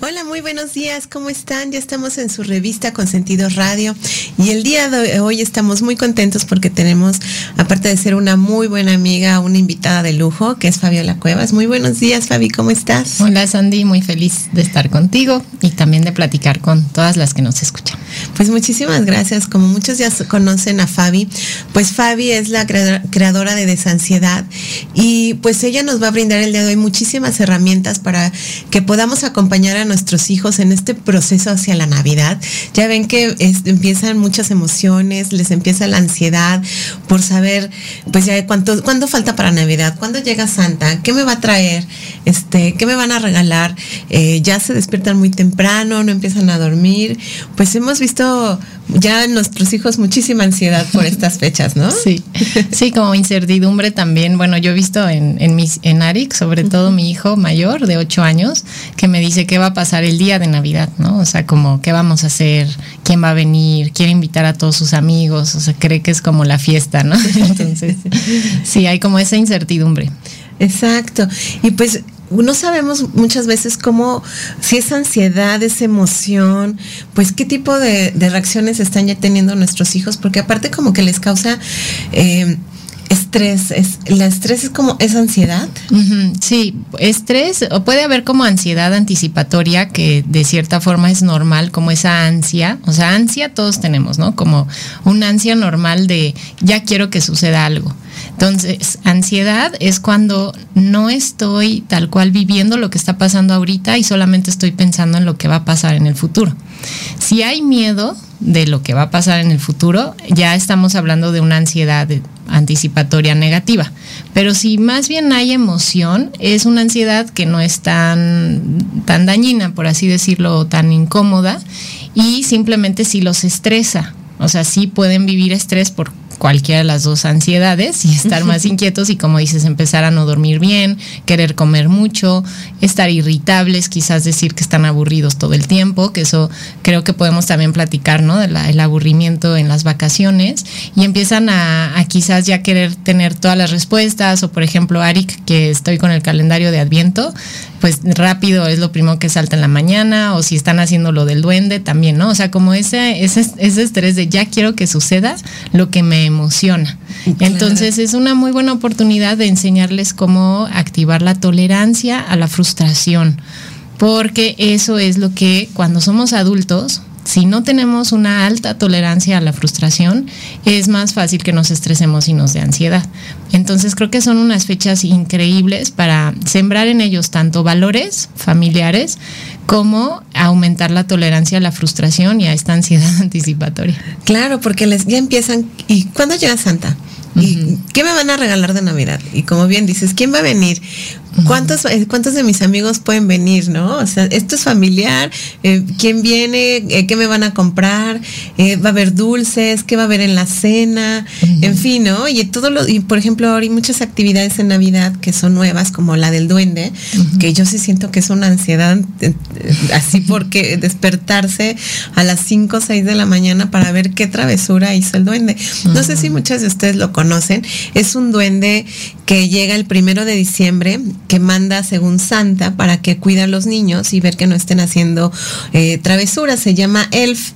Hola, muy buenos días, ¿cómo están? Ya estamos en su revista Con Sentido Radio y el día de hoy estamos muy contentos porque tenemos, aparte de ser una muy buena amiga, una invitada de lujo, que es Fabiola Cuevas. Muy buenos días, Fabi, ¿cómo estás? Hola, Sandy, muy feliz de estar contigo y también de platicar con todas las que nos escuchan. Pues muchísimas gracias. Como muchos ya conocen a Fabi, pues Fabi es la creadora de Desansiedad y pues ella nos va a brindar el día de hoy muchísimas herramientas para que podamos acompañar a nuestros hijos en este proceso hacia la Navidad. Ya ven que empiezan muchas emociones, les empieza la ansiedad por saber, pues ya cuánto, cuándo falta para Navidad, cuándo llega Santa, qué me va a traer, este, qué me van a regalar. Eh, ya se despiertan muy temprano, no empiezan a dormir. Pues hemos visto ya nuestros hijos muchísima ansiedad por estas fechas, ¿no? Sí, sí, como incertidumbre también. Bueno, yo he visto en, en, mis, en Arik, sobre todo mi hijo mayor de 8 años, que me dice qué va a pasar el día de Navidad, ¿no? O sea, como qué vamos a hacer, quién va a venir, quiere invitar a todos sus amigos, o sea, cree que es como la fiesta, ¿no? Entonces, sí, hay como esa incertidumbre. Exacto. Y pues no sabemos muchas veces cómo, si es ansiedad, es emoción, pues qué tipo de, reacciones están ya teniendo nuestros hijos, porque aparte como que les causa eh, estrés, es, ¿la estrés es como, es ansiedad? sí, estrés, o puede haber como ansiedad anticipatoria, que de cierta forma es normal, como esa ansia, o sea, ansia todos tenemos, ¿no? Como una ansia normal de ya quiero que suceda algo. Entonces, ansiedad es cuando no estoy tal cual viviendo lo que está pasando ahorita y solamente estoy pensando en lo que va a pasar en el futuro. Si hay miedo de lo que va a pasar en el futuro, ya estamos hablando de una ansiedad anticipatoria negativa. Pero si más bien hay emoción, es una ansiedad que no es tan, tan dañina, por así decirlo, tan incómoda, y simplemente si los estresa. O sea, sí pueden vivir estrés por cualquiera de las dos ansiedades y estar más inquietos y como dices, empezar a no dormir bien, querer comer mucho, estar irritables, quizás decir que están aburridos todo el tiempo, que eso creo que podemos también platicar, ¿no? Del aburrimiento en las vacaciones y empiezan a, quizás ya querer tener todas las respuestas o por ejemplo, Arik, que estoy con el calendario de Adviento, pues rápido es lo primero que salta en la mañana o si están haciendo lo del duende también, ¿no? O sea, como ese, ese, ese estrés de ya quiero que suceda lo que me emociona. Entonces es una muy buena oportunidad de enseñarles cómo activar la tolerancia a la frustración, porque eso es lo que cuando somos adultos si no tenemos una alta tolerancia a la frustración, es más fácil que nos estresemos y nos dé ansiedad. Entonces creo que son unas fechas increíbles para sembrar en ellos tanto valores familiares como aumentar la tolerancia a la frustración y a esta ansiedad anticipatoria. Claro, porque les ya empiezan. ¿Y cuándo llega Santa? ¿Y qué me van a regalar de Navidad? Y como bien dices, ¿quién va a venir? ¿Cuántos, eh, ¿Cuántos de mis amigos pueden venir, no? O sea, esto es familiar, eh, ¿quién viene? Eh, ¿Qué me van a comprar? ¿Va a haber dulces? ¿Qué va a haber en la cena? En fin, ¿no? Y todo lo, y por ejemplo, ahora hay muchas actividades en Navidad que son nuevas, como la del duende, que yo sí siento que es una ansiedad, así porque despertarse a las 5 o 6 de la mañana para ver qué travesura hizo el duende. No sé si muchas de ustedes lo conocen, es un duende que llega el primero de diciembre que manda según Santa para que cuida a los niños y ver que no estén haciendo eh, travesuras. Se llama Elf,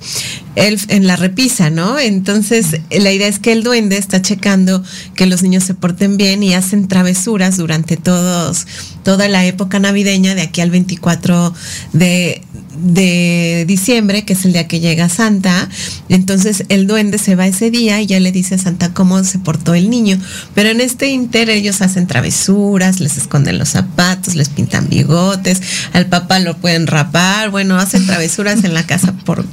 Elf en la repisa, ¿no? Entonces la idea es que el duende está checando que los niños se porten bien y hacen travesuras durante todos, toda la época navideña de aquí al 24 de, de diciembre, que es el día que llega Santa. Entonces el duende se va ese día y ya le dice a Santa cómo se portó el niño. Pero en este inter ellos hacen travesuras, les esconden los zapatos, les pintan bigotes, al papá lo pueden rapar, bueno, hacen travesuras en la casa por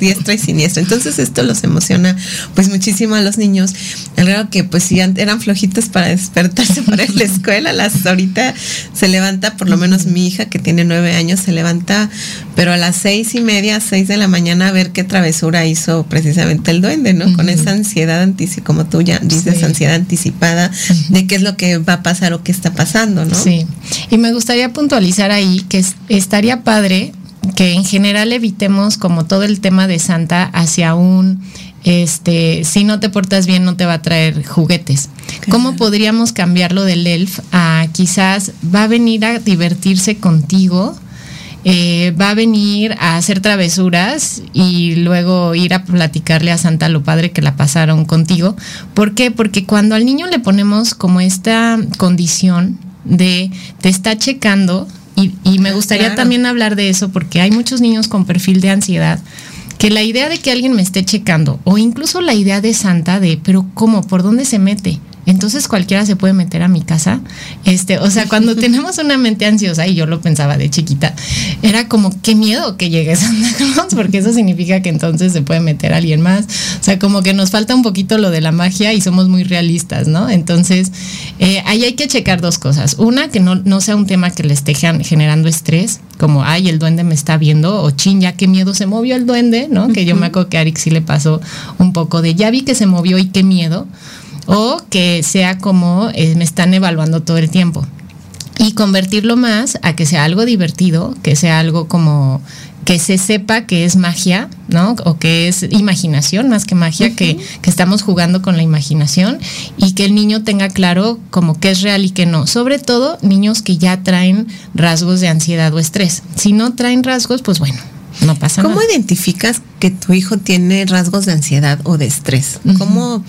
diestra y siniestra. Entonces esto los emociona pues muchísimo a los niños. Al grado que pues si eran flojitos para despertarse para la escuela, las ahorita se levanta, por lo menos mi hija que tiene nueve años, se levanta pero a las seis y media, seis de la mañana, a ver qué travesura hizo precisamente el duende, ¿no? Con esa ansiedad, como tú ya dices, ansiedad anticipada de qué es lo que va a pasar o qué está pasando, ¿no? Sí, y me gustaría puntualizar ahí que estaría padre que en general evitemos como todo el tema de Santa hacia un este, si no te portas bien no te va a traer juguetes. ¿Cómo podríamos cambiarlo del elf a quizás va a venir a divertirse contigo eh, va a venir a hacer travesuras y luego ir a platicarle a Santa lo padre que la pasaron contigo. ¿Por qué? Porque cuando al niño le ponemos como esta condición de te está checando, y, me gustaría también hablar de eso porque hay muchos niños con perfil de ansiedad que la idea de que alguien me esté checando o incluso la idea de Santa de, pero ¿cómo? ¿Por dónde se mete? Entonces cualquiera se puede meter a mi casa. Este, o sea, cuando tenemos una mente ansiosa, y yo lo pensaba de chiquita, era como qué miedo que llegue Santa Claus, porque eso significa que entonces se puede meter alguien más. O sea, como que nos falta un poquito lo de la magia y somos muy realistas, ¿no? Entonces, eh, ahí hay que checar dos cosas. Una, que no, no sea un tema que le esté generando estrés, como, ay, el duende me está viendo, o chin, ya qué miedo se movió el duende, ¿no? Que yo me acuerdo que a Arik sí le pasó un poco de, ya vi que se movió y qué miedo o que sea como eh, me están evaluando todo el tiempo. Y convertirlo más a que sea algo divertido, que sea algo como que se sepa que es magia, ¿no? O que es imaginación más que magia, que, que, estamos jugando con la imaginación y que el niño tenga claro como que es real y que no. Sobre todo niños que ya traen rasgos de ansiedad o estrés. Si no traen rasgos, pues bueno, no pasa ¿Cómo identificas que tu hijo tiene rasgos de ansiedad o de estrés? ¿Cómo,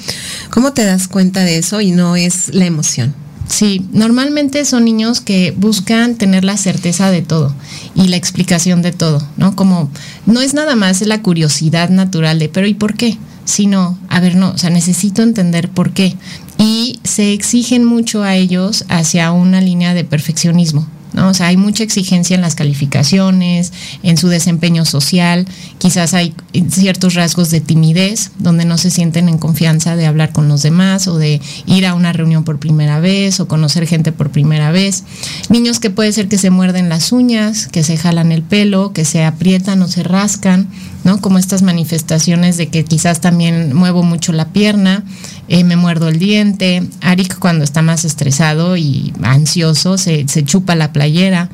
¿Cómo te das cuenta de eso y no es la emoción? Sí, normalmente son niños que buscan tener la certeza de todo y la explicación de todo, ¿no? Como no es nada más la curiosidad natural de, pero ¿y por qué? Sino, a ver, no, o sea, necesito entender por qué. Y se exigen mucho a ellos hacia una línea de perfeccionismo, O sea, hay mucha exigencia en las calificaciones, en su desempeño social, quizás hay ciertos rasgos de timidez, donde no se sienten en confianza de hablar con los demás o de ir a una reunión por primera vez o conocer gente por primera vez. Niños que puede ser que se muerden las uñas, que se jalan el pelo, que se aprietan o se rascan, ¿no? Como estas manifestaciones de que quizás también muevo mucho la pierna, eh, me muerdo el diente. Arik cuando está más estresado y ansioso se, chupa la playera.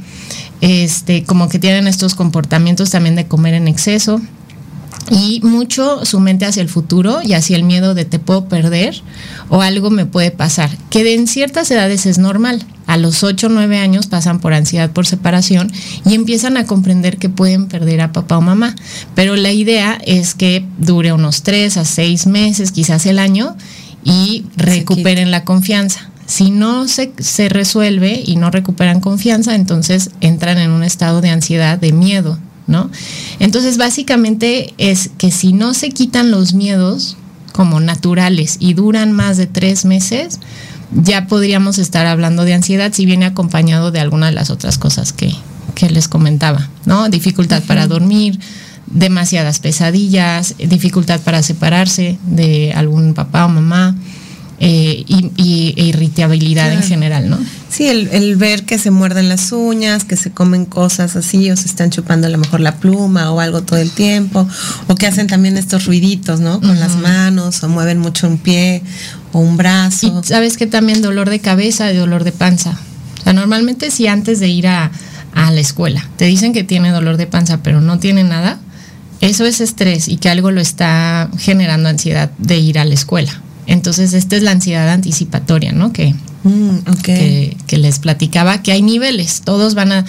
Este, como que tienen estos comportamientos también de comer en exceso y mucho su mente hacia el futuro y hacia el miedo de te puedo perder o algo me puede pasar, que en ciertas edades es normal. A los 8 o 9 años pasan por ansiedad por separación y empiezan a comprender que pueden perder a papá o mamá. Pero la idea es que dure unos 3 a 6 meses, quizás el año, y recuperen la confianza. Si no se, se resuelve y no recuperan confianza, entonces entran en un estado de ansiedad, de miedo, ¿no? Entonces, básicamente es que si no se quitan los miedos como naturales y duran más de tres meses, ya podríamos estar hablando de ansiedad si viene acompañado de alguna de las otras cosas que, les comentaba, ¿no? Dificultad para dormir, demasiadas pesadillas, dificultad para separarse de algún papá o mamá, eh, y, e irritabilidad en general, ¿no? Sí, el, ver que se muerden las uñas, que se comen cosas así, o se están chupando a lo mejor la pluma o algo todo el tiempo, o que hacen también estos ruiditos, ¿no? Con las manos, o mueven mucho un pie o un brazo. Y sabes que también dolor de cabeza y dolor de panza. O sea, normalmente si antes de ir a, a la escuela te dicen que tiene dolor de panza, pero no tiene nada, eso es estrés y que algo lo está generando ansiedad de ir a la escuela. Entonces, esta es la ansiedad anticipatoria, ¿no? Mm, que, que, les platicaba, que hay niveles, todos van a,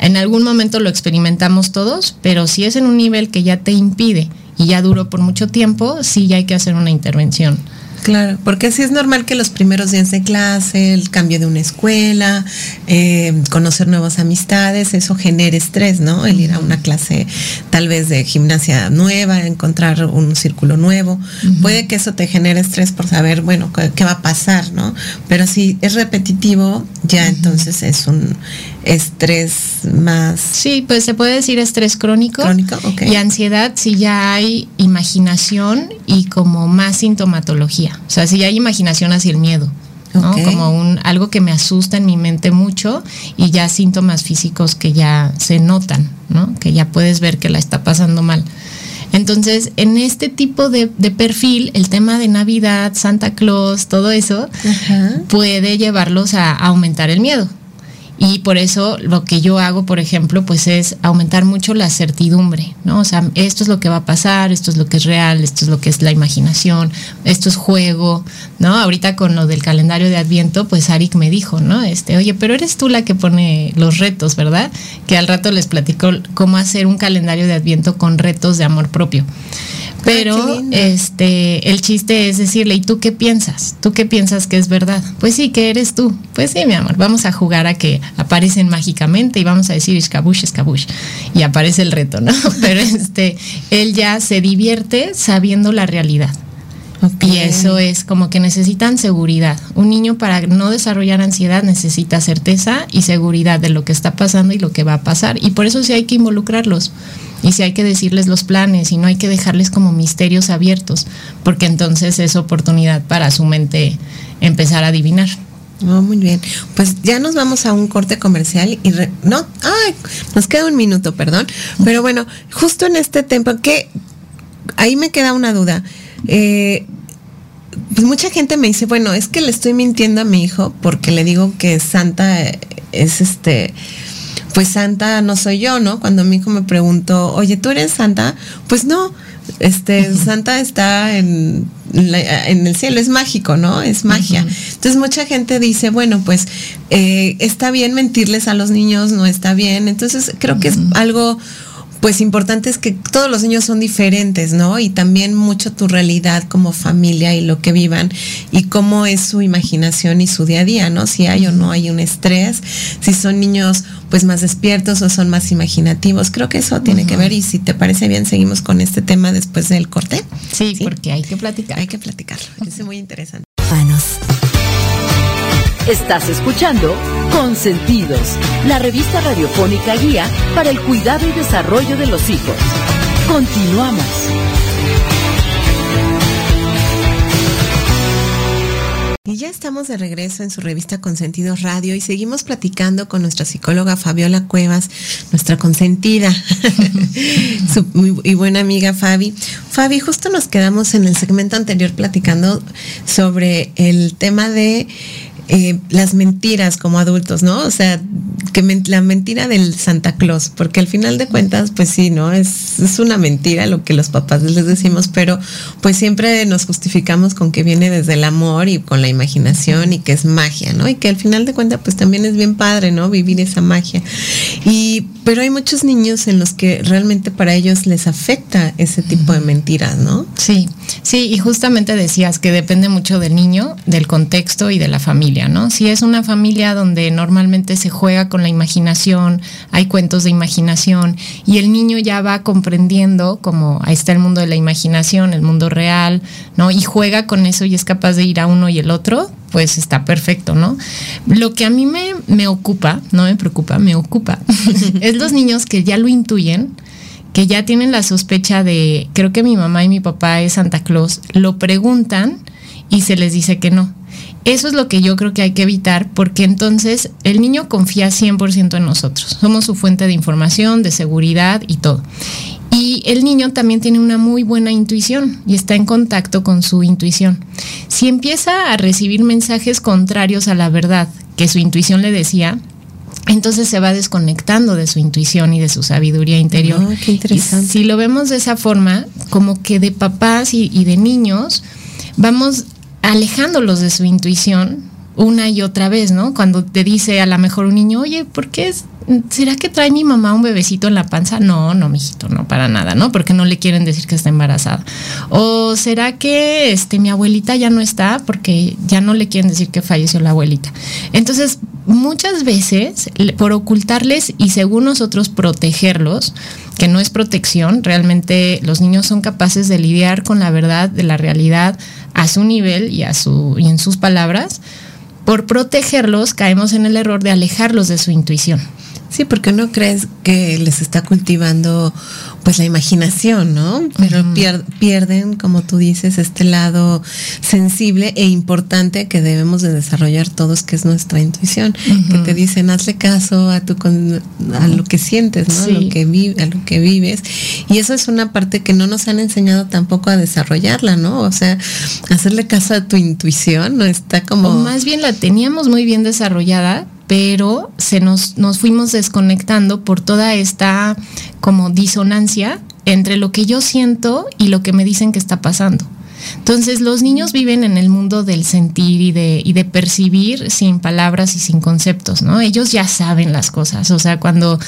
en algún momento lo experimentamos todos, pero si es en un nivel que ya te impide y ya duró por mucho tiempo, sí ya hay que hacer una intervención. Claro, porque así es normal que los primeros días de clase, el cambio de una escuela, eh, conocer nuevas amistades, eso genere estrés, ¿no? El ir a una clase tal vez de gimnasia nueva, encontrar un círculo nuevo. Puede que eso te genere estrés por saber, bueno, qué, va a pasar, ¿no? Pero si es repetitivo, ya entonces es un estrés más. Sí, pues se puede decir estrés crónico. Crónico, ok. Y ansiedad si ya hay imaginación y como más sintomatología. O sea, si ya hay imaginación hacia el miedo. ¿no? Como un algo que me asusta en mi mente mucho y ya síntomas físicos que ya se notan, ¿no? Que ya puedes ver que la está pasando mal. Entonces, en este tipo de, perfil, el tema de Navidad, Santa Claus, todo eso, puede llevarlos a aumentar el miedo. Y por eso lo que yo hago, por ejemplo, pues es aumentar mucho la certidumbre, ¿no? O sea, esto es lo que va a pasar, esto es lo que es real, esto es lo que es la imaginación, esto es juego, ¿no? Ahorita con lo del calendario de Adviento, pues Arik me dijo, ¿no? Este, oye, pero eres tú la que pone los retos, ¿verdad? Que al rato les platico cómo hacer un calendario de Adviento con retos de amor propio. Pero este, el chiste es decirle, ¿y tú qué piensas? ¿Tú qué piensas que es verdad? Pues sí, que eres tú. Pues sí, mi amor, vamos a jugar a que aparecen mágicamente y vamos a decir escabush, escabush. Y aparece el reto, ¿no? Pero este, él ya se divierte sabiendo la realidad. Y eso es como que necesitan seguridad. Un niño para no desarrollar ansiedad necesita certeza y seguridad de lo que está pasando y lo que va a pasar. Y por eso sí hay que involucrarlos. Y sí hay que decirles los planes y no hay que dejarles como misterios abiertos, porque entonces es oportunidad para su mente empezar a adivinar. Oh, muy bien. Pues ya nos vamos a un corte comercial y no, ay, nos queda un minuto, perdón. Pero bueno, justo en este tiempo que ahí me queda una duda. Eh, pues mucha gente me dice, bueno, es que le estoy mintiendo a mi hijo porque le digo que Santa es este, pues Santa no soy yo, ¿no? Cuando mi hijo me preguntó, oye, ¿tú eres Santa? Pues no, este, Santa está en, en, el cielo, es mágico, ¿no? Es magia. Entonces mucha gente dice, bueno, pues eh, está bien mentirles a los niños, no está bien. Entonces creo que es algo pues importante es que todos los niños son diferentes, ¿no? Y también mucho tu realidad como familia y lo que vivan y cómo es su imaginación y su día a día, ¿no? Si hay o no hay un estrés, si son niños pues más despiertos o son más imaginativos. Creo que eso tiene que ver y si te parece bien seguimos con este tema después del corte. Sí, porque hay que platicar. Hay que platicarlo. Es muy interesante. Estás escuchando Consentidos, la revista radiofónica guía para el cuidado y desarrollo de los hijos. Continuamos. Y ya estamos de regreso en su revista Consentidos Radio y seguimos platicando con nuestra psicóloga Fabiola Cuevas, nuestra consentida y buena amiga Fabi. Fabi, justo nos quedamos en el segmento anterior platicando sobre el tema de eh, las mentiras como adultos, ¿no? O sea, que la mentira del Santa Claus, porque al final de cuentas, pues sí, ¿no? Es, es una mentira lo que los papás les decimos, pero pues siempre nos justificamos con que viene desde el amor y con la imaginación y que es magia, ¿no? Y que al final de cuentas, pues también es bien padre, ¿no? Vivir esa magia. Y, pero hay muchos niños en los que realmente para ellos les afecta ese tipo de mentiras, ¿no? Sí, sí, y justamente decías que depende mucho del niño, del contexto y de la familia. Si es una familia donde normalmente se juega con la imaginación, hay cuentos de imaginación y el niño ya va comprendiendo como ahí está el mundo de la imaginación, el mundo real, ¿no? Y juega con eso y es capaz de ir a uno y el otro, pues está perfecto, ¿no? Lo que a mí me, me ocupa, no me preocupa, me ocupa, es los niños que ya lo intuyen, que ya tienen la sospecha de, creo que mi mamá y mi papá es Santa Claus, lo preguntan y se les dice que no. Eso es lo que yo creo que hay que evitar porque entonces el niño confía 100% en nosotros. Somos su fuente de información, de seguridad y todo. Y el niño también tiene una muy buena intuición y está en contacto con su intuición. Si empieza a recibir mensajes contrarios a la verdad que su intuición le decía, entonces se va desconectando de su intuición y de su sabiduría interior. Oh, qué interesante. si lo vemos de esa forma, como que de papás y, y de niños, vamos alejándolos de su intuición una y otra vez, ¿no? Cuando te dice a lo mejor un niño, oye, ¿por qué es, ¿será que trae mi mamá un bebecito en la panza? No, no, mijito, no, para nada, ¿no? Porque no le quieren decir que está embarazada. O ¿será que este, mi abuelita ya no está? Porque ya no le quieren decir que falleció la abuelita. Entonces, muchas veces, por ocultarles y según nosotros protegerlos, que no es protección, realmente los niños son capaces de lidiar con la verdad de la realidad a su nivel y, a su, y en sus palabras, por protegerlos caemos en el error de alejarlos de su intuición. Sí, porque no crees que les está cultivando pues la imaginación, ¿no? Pero pierden, como tú dices, este lado sensible e importante que debemos de desarrollar todos, que es nuestra intuición, que te dicen hazle caso a tu a lo que sientes, ¿no? A lo que a lo que vives. Y eso es una parte que no nos han enseñado tampoco a desarrollarla, ¿no? O sea, hacerle caso a tu intuición no está como. O más bien la teníamos muy bien desarrollada pero se nos, nos fuimos desconectando por toda esta como disonancia entre lo que yo siento y lo que me dicen que está pasando. Entonces los niños viven en el mundo del sentir y de, y de percibir sin palabras y sin conceptos, ¿no? Ellos ya saben las cosas, o sea, cuando,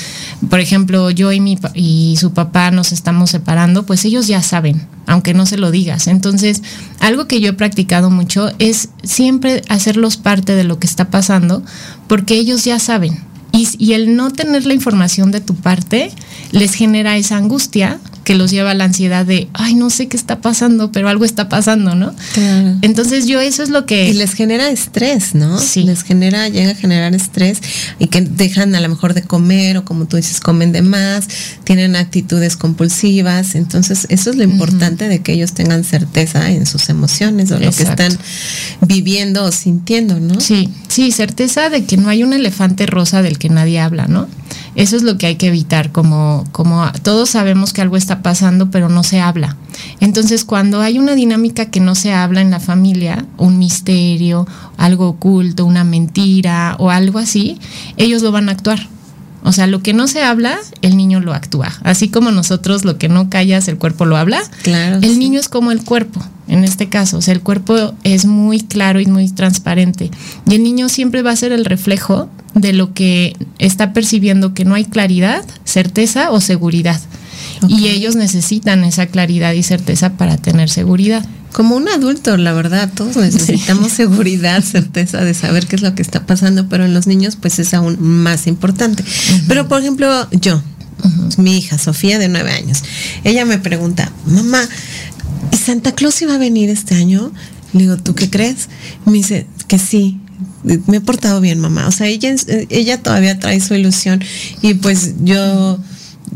por ejemplo, yo y, mi, y su papá nos estamos separando, pues ellos ya saben, aunque no se lo digas. Entonces, algo que yo he practicado mucho es siempre hacerlos parte de lo que está pasando, porque ellos ya saben. Y, y el no tener la información de tu parte les genera esa angustia que los lleva a la ansiedad de, ay, no sé qué está pasando, pero algo está pasando, ¿no? Claro. Entonces yo eso es lo que... Y les genera estrés, ¿no? Sí. Les genera, llega a generar estrés y que dejan a lo mejor de comer o como tú dices, comen de más, tienen actitudes compulsivas. Entonces eso es lo importante uh -huh. de que ellos tengan certeza en sus emociones o Exacto. lo que están viviendo o sintiendo, ¿no? Sí, sí, certeza de que no hay un elefante rosa del que nadie habla, ¿no? Eso es lo que hay que evitar, como, como todos sabemos que algo está pasando, pero no se habla. Entonces, cuando hay una dinámica que no se habla en la familia, un misterio, algo oculto, una mentira o algo así, ellos lo van a actuar. O sea, lo que no se habla, el niño lo actúa. Así como nosotros lo que no callas, el cuerpo lo habla. Claro, el sí. niño es como el cuerpo, en este caso. O sea, el cuerpo es muy claro y muy transparente. Y el niño siempre va a ser el reflejo de lo que está percibiendo que no hay claridad, certeza o seguridad. Okay. Y ellos necesitan esa claridad y certeza para tener seguridad. Como un adulto, la verdad, todos necesitamos sí. seguridad, certeza de saber qué es lo que está pasando, pero en los niños pues es aún más importante. Uh -huh. Pero por ejemplo, yo, uh -huh. mi hija Sofía de nueve años, ella me pregunta, mamá, ¿y Santa Claus iba a venir este año? Le digo, ¿tú qué crees? Me dice que sí, me he portado bien, mamá. O sea, ella, ella todavía trae su ilusión y pues yo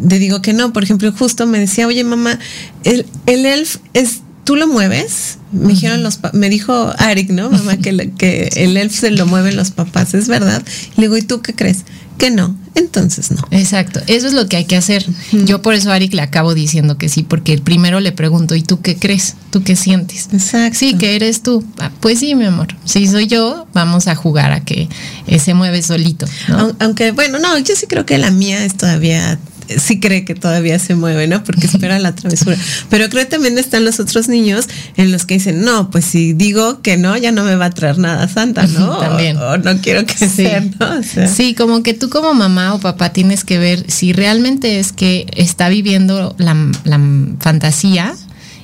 le digo que no. Por ejemplo, justo me decía, oye, mamá, el, el elf es, ¿tú lo mueves? Me dijeron los, me dijo Arik, ¿no? Mamá, que, que el elf se lo mueven los papás, ¿es verdad? Le digo, ¿y tú qué crees? Que no, entonces no. Exacto, eso es lo que hay que hacer. Yo por eso a Arik le acabo diciendo que sí, porque primero le pregunto, ¿y tú qué crees? ¿Tú qué sientes? Exacto. Sí, que eres tú. Ah, pues sí, mi amor. Si soy yo, vamos a jugar a que eh, se mueve solito. ¿no? Aunque, bueno, no, yo sí creo que la mía es todavía sí cree que todavía se mueve, ¿no? Porque espera la travesura. Pero creo que también están los otros niños en los que dicen, no, pues si digo que no, ya no me va a traer nada santa, ¿no? también. O, o, no quiero que sí. sea, ¿no? O sea. Sí, como que tú como mamá o papá tienes que ver si realmente es que está viviendo la, la fantasía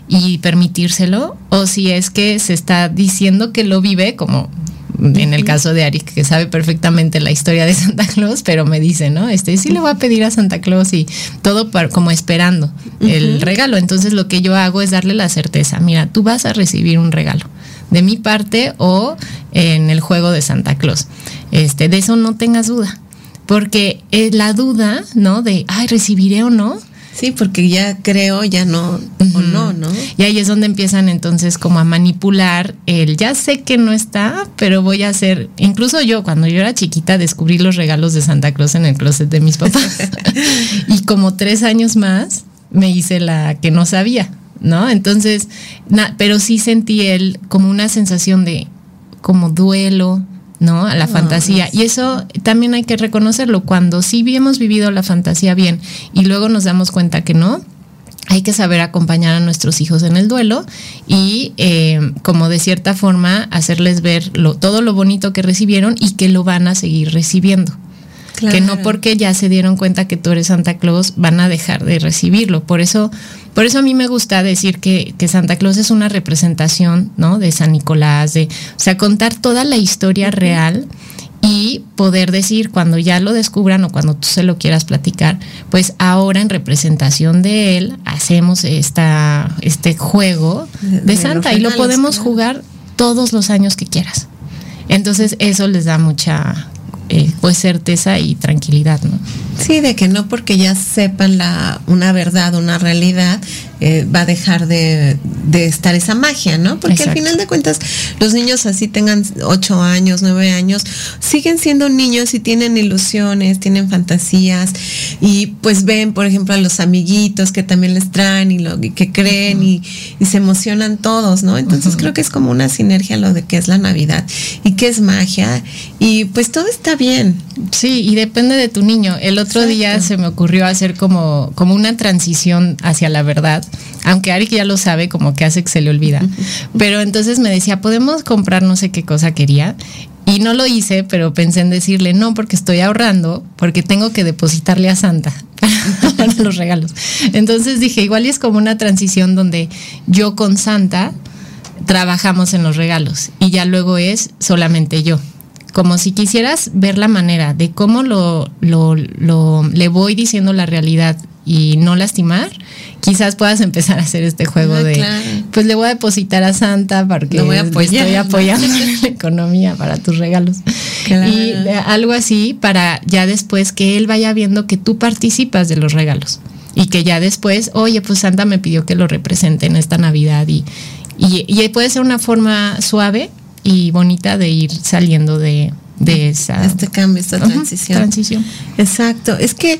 y permitírselo, o si es que se está diciendo que lo vive como en el caso de Arik, que sabe perfectamente la historia de Santa Claus, pero me dice, ¿no? Este sí le voy a pedir a Santa Claus y todo para, como esperando uh -huh. el regalo. Entonces lo que yo hago es darle la certeza, mira, tú vas a recibir un regalo de mi parte o en el juego de Santa Claus. Este, de eso no tengas duda. Porque eh, la duda, ¿no? De, ay, recibiré o no, Sí, porque ya creo, ya no, uh -huh. o no, ¿no? Y ahí es donde empiezan entonces como a manipular el, ya sé que no está, pero voy a hacer, incluso yo cuando yo era chiquita descubrí los regalos de Santa Claus en el closet de mis papás. y como tres años más me hice la que no sabía, ¿no? Entonces, na, pero sí sentí él como una sensación de como duelo, ¿no? A la fantasía. Y eso también hay que reconocerlo. Cuando sí hemos vivido la fantasía bien y luego nos damos cuenta que no, hay que saber acompañar a nuestros hijos en el duelo y eh, como de cierta forma hacerles ver lo, todo lo bonito que recibieron y que lo van a seguir recibiendo. Claro. Que no porque ya se dieron cuenta que tú eres Santa Claus van a dejar de recibirlo. Por eso, por eso a mí me gusta decir que, que Santa Claus es una representación, ¿no? De San Nicolás, de, o sea, contar toda la historia real y poder decir cuando ya lo descubran o cuando tú se lo quieras platicar, pues ahora en representación de él hacemos esta, este juego de, de Santa y lo podemos jugar todos los años que quieras. Entonces eso les da mucha eh, pues certeza y tranquilidad, ¿no? Sí, de que no porque ya sepan la, una verdad, una realidad, eh, va a dejar de, estar esa magia, ¿no? Porque al final de cuentas, los niños así tengan ocho años, nueve años, siguen siendo niños y tienen ilusiones, tienen fantasías y pues ven, por ejemplo, a los amiguitos que también les traen y lo que creen y, se emocionan todos, ¿no? Entonces creo que es como una sinergia lo de que es la Navidad y que es magia y pues todo está bien. Sí, y depende de tu niño. El otro día se me ocurrió hacer como, como una transición hacia la verdad aunque Ari ya lo sabe, como que hace que se le olvida. Pero entonces me decía, podemos comprar no sé qué cosa quería. Y no lo hice, pero pensé en decirle no, porque estoy ahorrando, porque tengo que depositarle a Santa para los regalos. Entonces dije, igual es como una transición donde yo con Santa trabajamos en los regalos y ya luego es solamente yo como si quisieras ver la manera de cómo lo, lo, le voy diciendo la realidad y no lastimar, quizás puedas empezar a hacer este juego ah, de, pues le voy a depositar a Santa porque estoy apoyando la economía para tus regalos. Y algo así para ya después que él vaya viendo que tú participas de los regalos y que ya después, oye, pues Santa me pidió que lo represente en esta Navidad y, y, y puede ser una forma suave y bonita de ir saliendo de, de esa... Este cambio, esta transición. transición. Exacto. Es que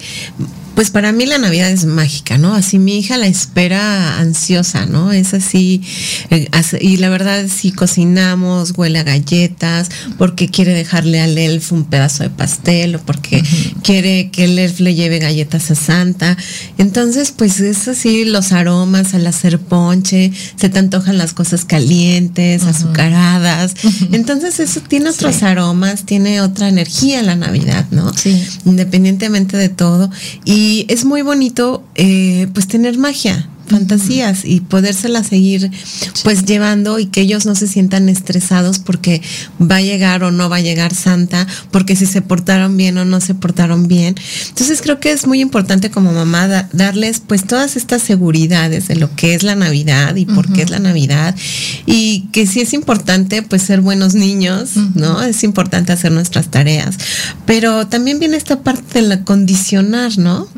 pues para mí la Navidad es mágica, ¿no? Así mi hija la espera ansiosa, ¿no? Es así, eh, y la verdad si cocinamos, huele a galletas, porque quiere dejarle al elf un pedazo de pastel o porque quiere que el elf le lleve galletas a Santa. Entonces, pues es así los aromas al hacer ponche, se te antojan las cosas calientes, azucaradas. Entonces eso tiene otros aromas, tiene otra energía la Navidad, ¿no? Sí. Independientemente de todo. Y y es muy bonito eh, pues tener magia fantasías y podérselas seguir pues llevando y que ellos no se sientan estresados porque va a llegar o no va a llegar Santa, porque si se portaron bien o no se portaron bien. Entonces creo que es muy importante como mamá darles pues todas estas seguridades de lo que es la Navidad y por qué es la Navidad. Y que sí es importante pues ser buenos niños, ¿no? Es importante hacer nuestras tareas, pero también viene esta parte de la condicionar, ¿no?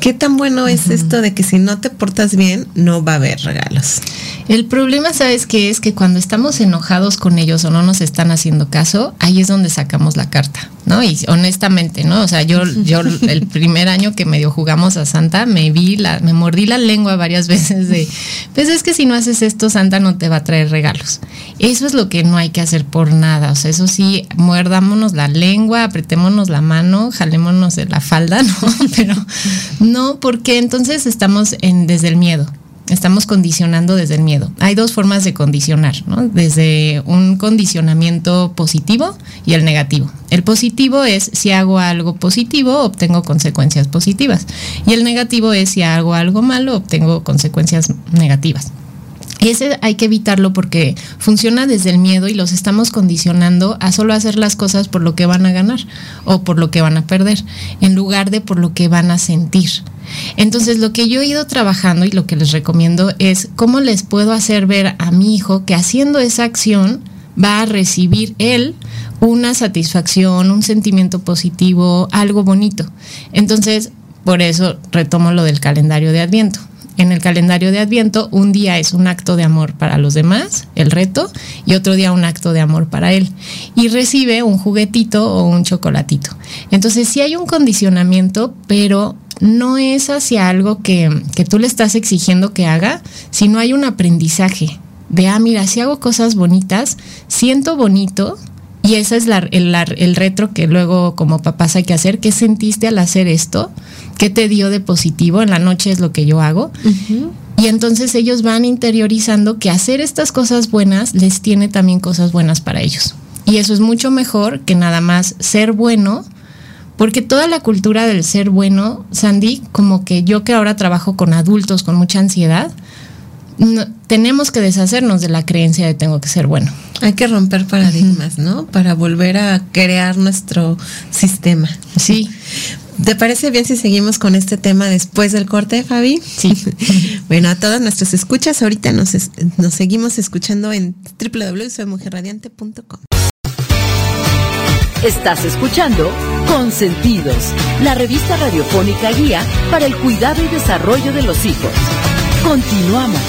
¿Qué tan bueno es esto de que si no te portas bien no va a haber regalos. El problema, ¿sabes qué? Es que cuando estamos enojados con ellos o no nos están haciendo caso, ahí es donde sacamos la carta, ¿no? Y honestamente, ¿no? O sea, yo, yo el primer año que medio jugamos a Santa, me vi la, me mordí la lengua varias veces de, pues es que si no haces esto, Santa no te va a traer regalos. Eso es lo que no hay que hacer por nada. O sea, eso sí, muerdámonos la lengua, apretémonos la mano, jalémonos de la falda, ¿no? Pero no, porque entonces estamos en, desde el miedo. Estamos condicionando desde el miedo. Hay dos formas de condicionar, ¿no? Desde un condicionamiento positivo y el negativo. El positivo es si hago algo positivo, obtengo consecuencias positivas. Y el negativo es si hago algo malo, obtengo consecuencias negativas. Y ese hay que evitarlo porque funciona desde el miedo y los estamos condicionando a solo hacer las cosas por lo que van a ganar o por lo que van a perder, en lugar de por lo que van a sentir. Entonces, lo que yo he ido trabajando y lo que les recomiendo es cómo les puedo hacer ver a mi hijo que haciendo esa acción va a recibir él una satisfacción, un sentimiento positivo, algo bonito. Entonces, por eso retomo lo del calendario de Adviento en el calendario de Adviento, un día es un acto de amor para los demás, el reto, y otro día un acto de amor para él. Y recibe un juguetito o un chocolatito. Entonces sí hay un condicionamiento, pero no es hacia algo que, tú le estás exigiendo que haga, sino hay un aprendizaje de, ah, mira, si hago cosas bonitas, siento bonito, y ese es el, el, retro que luego como papás hay que hacer. ¿Qué sentiste al hacer esto? ¿Qué te dio de positivo? En la noche es lo que yo hago. Y entonces ellos van interiorizando que hacer estas cosas buenas les tiene también cosas buenas para ellos. Y eso es mucho mejor que nada más ser bueno, porque toda la cultura del ser bueno, Sandy, como que yo que ahora trabajo con adultos con mucha ansiedad, tenemos que deshacernos de la creencia de tengo que ser bueno. Hay que romper paradigmas, ¿no? Para volver a crear nuestro sistema. Sí. ¿Te parece bien si seguimos con este tema después del corte, Fabi? Sí. bueno, a todas nuestras escuchas, ahorita nos, nos seguimos escuchando en www.soymujerradiante.com. Estás escuchando Consentidos, la revista radiofónica guía para el cuidado y desarrollo de los hijos. Continuamos.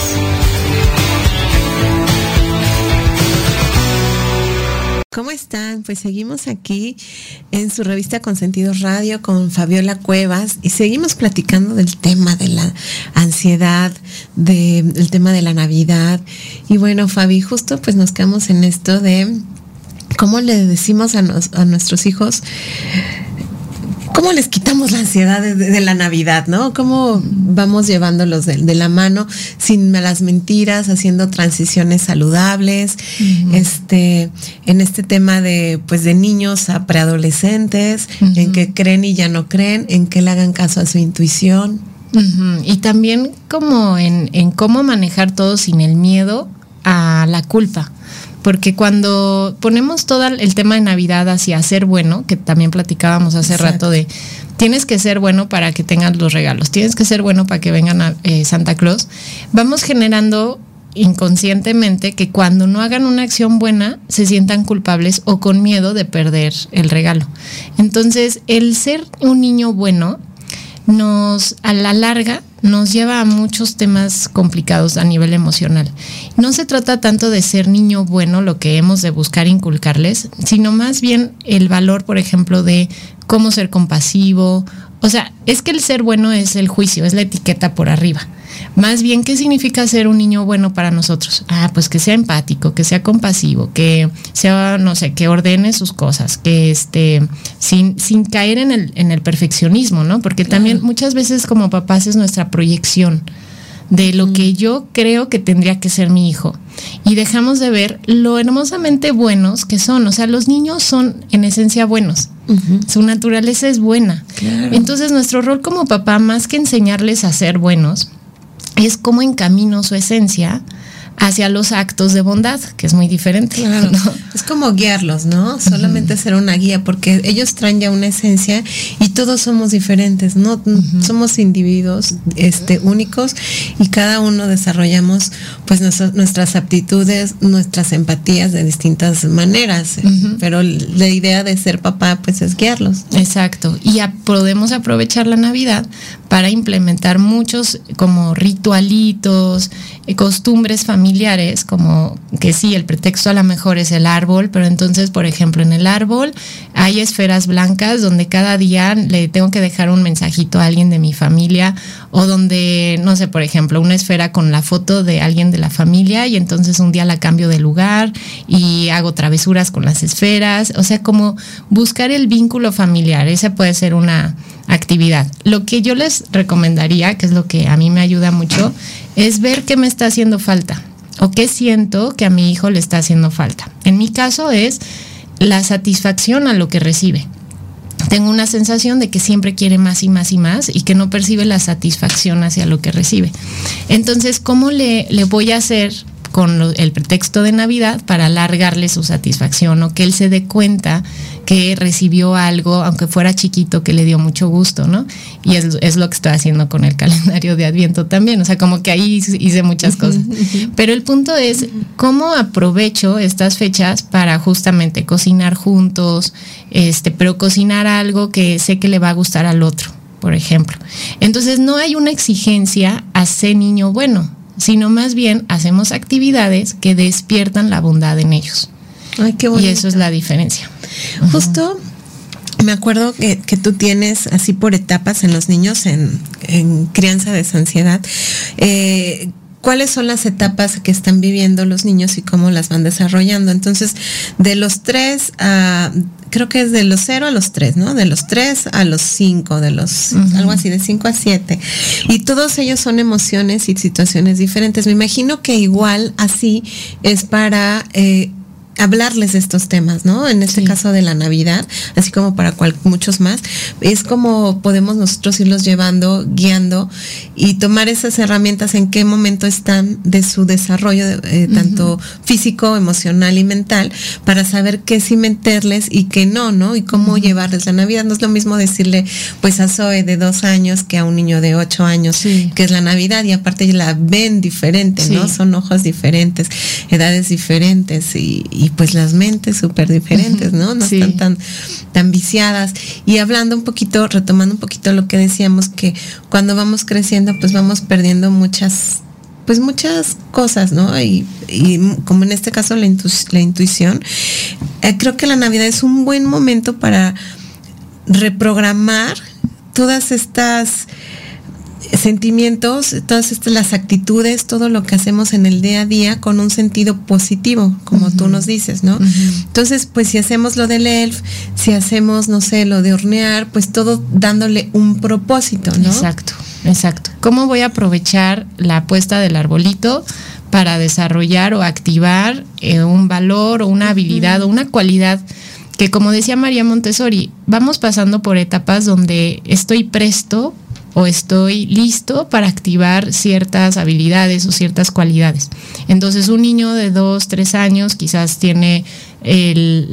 ¿Cómo están? Pues seguimos aquí en su revista Consentidos Radio con Fabiola Cuevas y seguimos platicando del tema de la ansiedad, del tema de la Navidad. Y bueno, Fabi, justo pues nos quedamos en esto de cómo le decimos a, a nuestros hijos ¿Cómo les quitamos la ansiedad de, la Navidad, no? ¿Cómo vamos llevándolos de, la mano sin las mentiras, haciendo transiciones saludables? Este, en este tema de, pues, de niños a preadolescentes, en que creen y ya no creen, en que le hagan caso a su intuición. Y también como en, en cómo manejar todo sin el miedo a la culpa porque cuando ponemos todo el tema de Navidad hacia ser bueno, que también platicábamos hace rato de tienes que ser bueno para que tengas los regalos, tienes que ser bueno para que vengan a eh, Santa Claus, vamos generando inconscientemente que cuando no hagan una acción buena se sientan culpables o con miedo de perder el regalo. Entonces, el ser un niño bueno nos a la larga nos lleva a muchos temas complicados a nivel emocional. No se trata tanto de ser niño bueno, lo que hemos de buscar inculcarles, sino más bien el valor, por ejemplo, de cómo ser compasivo. O sea, es que el ser bueno es el juicio, es la etiqueta por arriba. Más bien, ¿qué significa ser un niño bueno para nosotros? Ah, pues que sea empático, que sea compasivo, que sea, no sé, que ordene sus cosas, que esté sin, sin caer en el, en el perfeccionismo, ¿no? Porque también muchas veces como papás es nuestra proyección de lo que yo creo que tendría que ser mi hijo. Y dejamos de ver lo hermosamente buenos que son. O sea, los niños son en esencia buenos. Su naturaleza es buena. Entonces, nuestro rol como papá, más que enseñarles a ser buenos, es cómo encamino su esencia hacia los actos de bondad, que es muy diferente. Es como guiarlos, ¿no? Solamente ser una guía, porque ellos traen ya una esencia y todos somos diferentes, ¿no? Somos individuos este, únicos y cada uno desarrollamos pues nuestras aptitudes, nuestras empatías de distintas maneras, pero la idea de ser papá pues es guiarlos. Exacto, y podemos aprovechar la Navidad para implementar muchos como ritualitos, eh, costumbres familiares familiares, como que sí, el pretexto a lo mejor es el árbol, pero entonces, por ejemplo, en el árbol hay esferas blancas donde cada día le tengo que dejar un mensajito a alguien de mi familia o donde, no sé, por ejemplo, una esfera con la foto de alguien de la familia y entonces un día la cambio de lugar y hago travesuras con las esferas, o sea, como buscar el vínculo familiar, esa puede ser una actividad. Lo que yo les recomendaría, que es lo que a mí me ayuda mucho, es ver qué me está haciendo falta o qué siento que a mi hijo le está haciendo falta. En mi caso es la satisfacción a lo que recibe. Tengo una sensación de que siempre quiere más y más y más y que no percibe la satisfacción hacia lo que recibe. Entonces, ¿cómo le, le voy a hacer con el pretexto de Navidad para alargarle su satisfacción o que él se dé cuenta que recibió algo, aunque fuera chiquito, que le dio mucho gusto, ¿no? Y es, lo que estoy haciendo con el calendario de Adviento también, o sea, como que ahí hice muchas cosas. Pero el punto es cómo aprovecho estas fechas para justamente cocinar juntos, este, pero cocinar algo que sé que le va a gustar al otro, por ejemplo. Entonces no hay una exigencia a ser niño bueno, sino más bien hacemos actividades que despiertan la bondad en ellos. Ay, qué y eso es la diferencia. Justo me acuerdo que, tú tienes así por etapas en los niños en, crianza de ansiedad. Eh, cuáles son las etapas que están viviendo los niños y cómo las van desarrollando. Entonces, de los tres a, creo que es de los cero a los tres, ¿no? De los tres a los cinco, de los, algo así, de cinco a siete. Y todos ellos son emociones y situaciones diferentes. Me imagino que igual así es para... Eh, hablarles de estos temas, ¿no? En este caso de la Navidad, así como para cual, muchos más, es como podemos nosotros irlos llevando, guiando y tomar esas herramientas en qué momento están de su desarrollo, eh, tanto físico, emocional y mental, para saber qué sí meterles y qué no, ¿no? Y cómo llevarles la Navidad. No es lo mismo decirle, pues a Zoe de dos años que a un niño de ocho años, que es la Navidad, y aparte la ven diferente, ¿no? Son ojos diferentes, edades diferentes y y pues las mentes súper diferentes, ¿no? No están tan, tan viciadas. Y hablando un poquito, retomando un poquito lo que decíamos, que cuando vamos creciendo, pues vamos perdiendo muchas pues muchas cosas, ¿no? Y, como en este caso la, la intuición, eh, creo que la Navidad es un buen momento para reprogramar todas estas sentimientos, todas estas las actitudes, todo lo que hacemos en el día a día con un sentido positivo, como tú nos dices, ¿no? Entonces, pues si hacemos lo del elf, si hacemos, no sé, lo de hornear, pues todo dándole un propósito, ¿no? Exacto, exacto. ¿Cómo voy a aprovechar la puesta del arbolito? para desarrollar o activar eh, un valor o una habilidad o una cualidad que como decía María Montessori, vamos pasando por etapas donde estoy presto o estoy listo para activar ciertas habilidades o ciertas cualidades. Entonces un niño de dos, tres años quizás tiene el,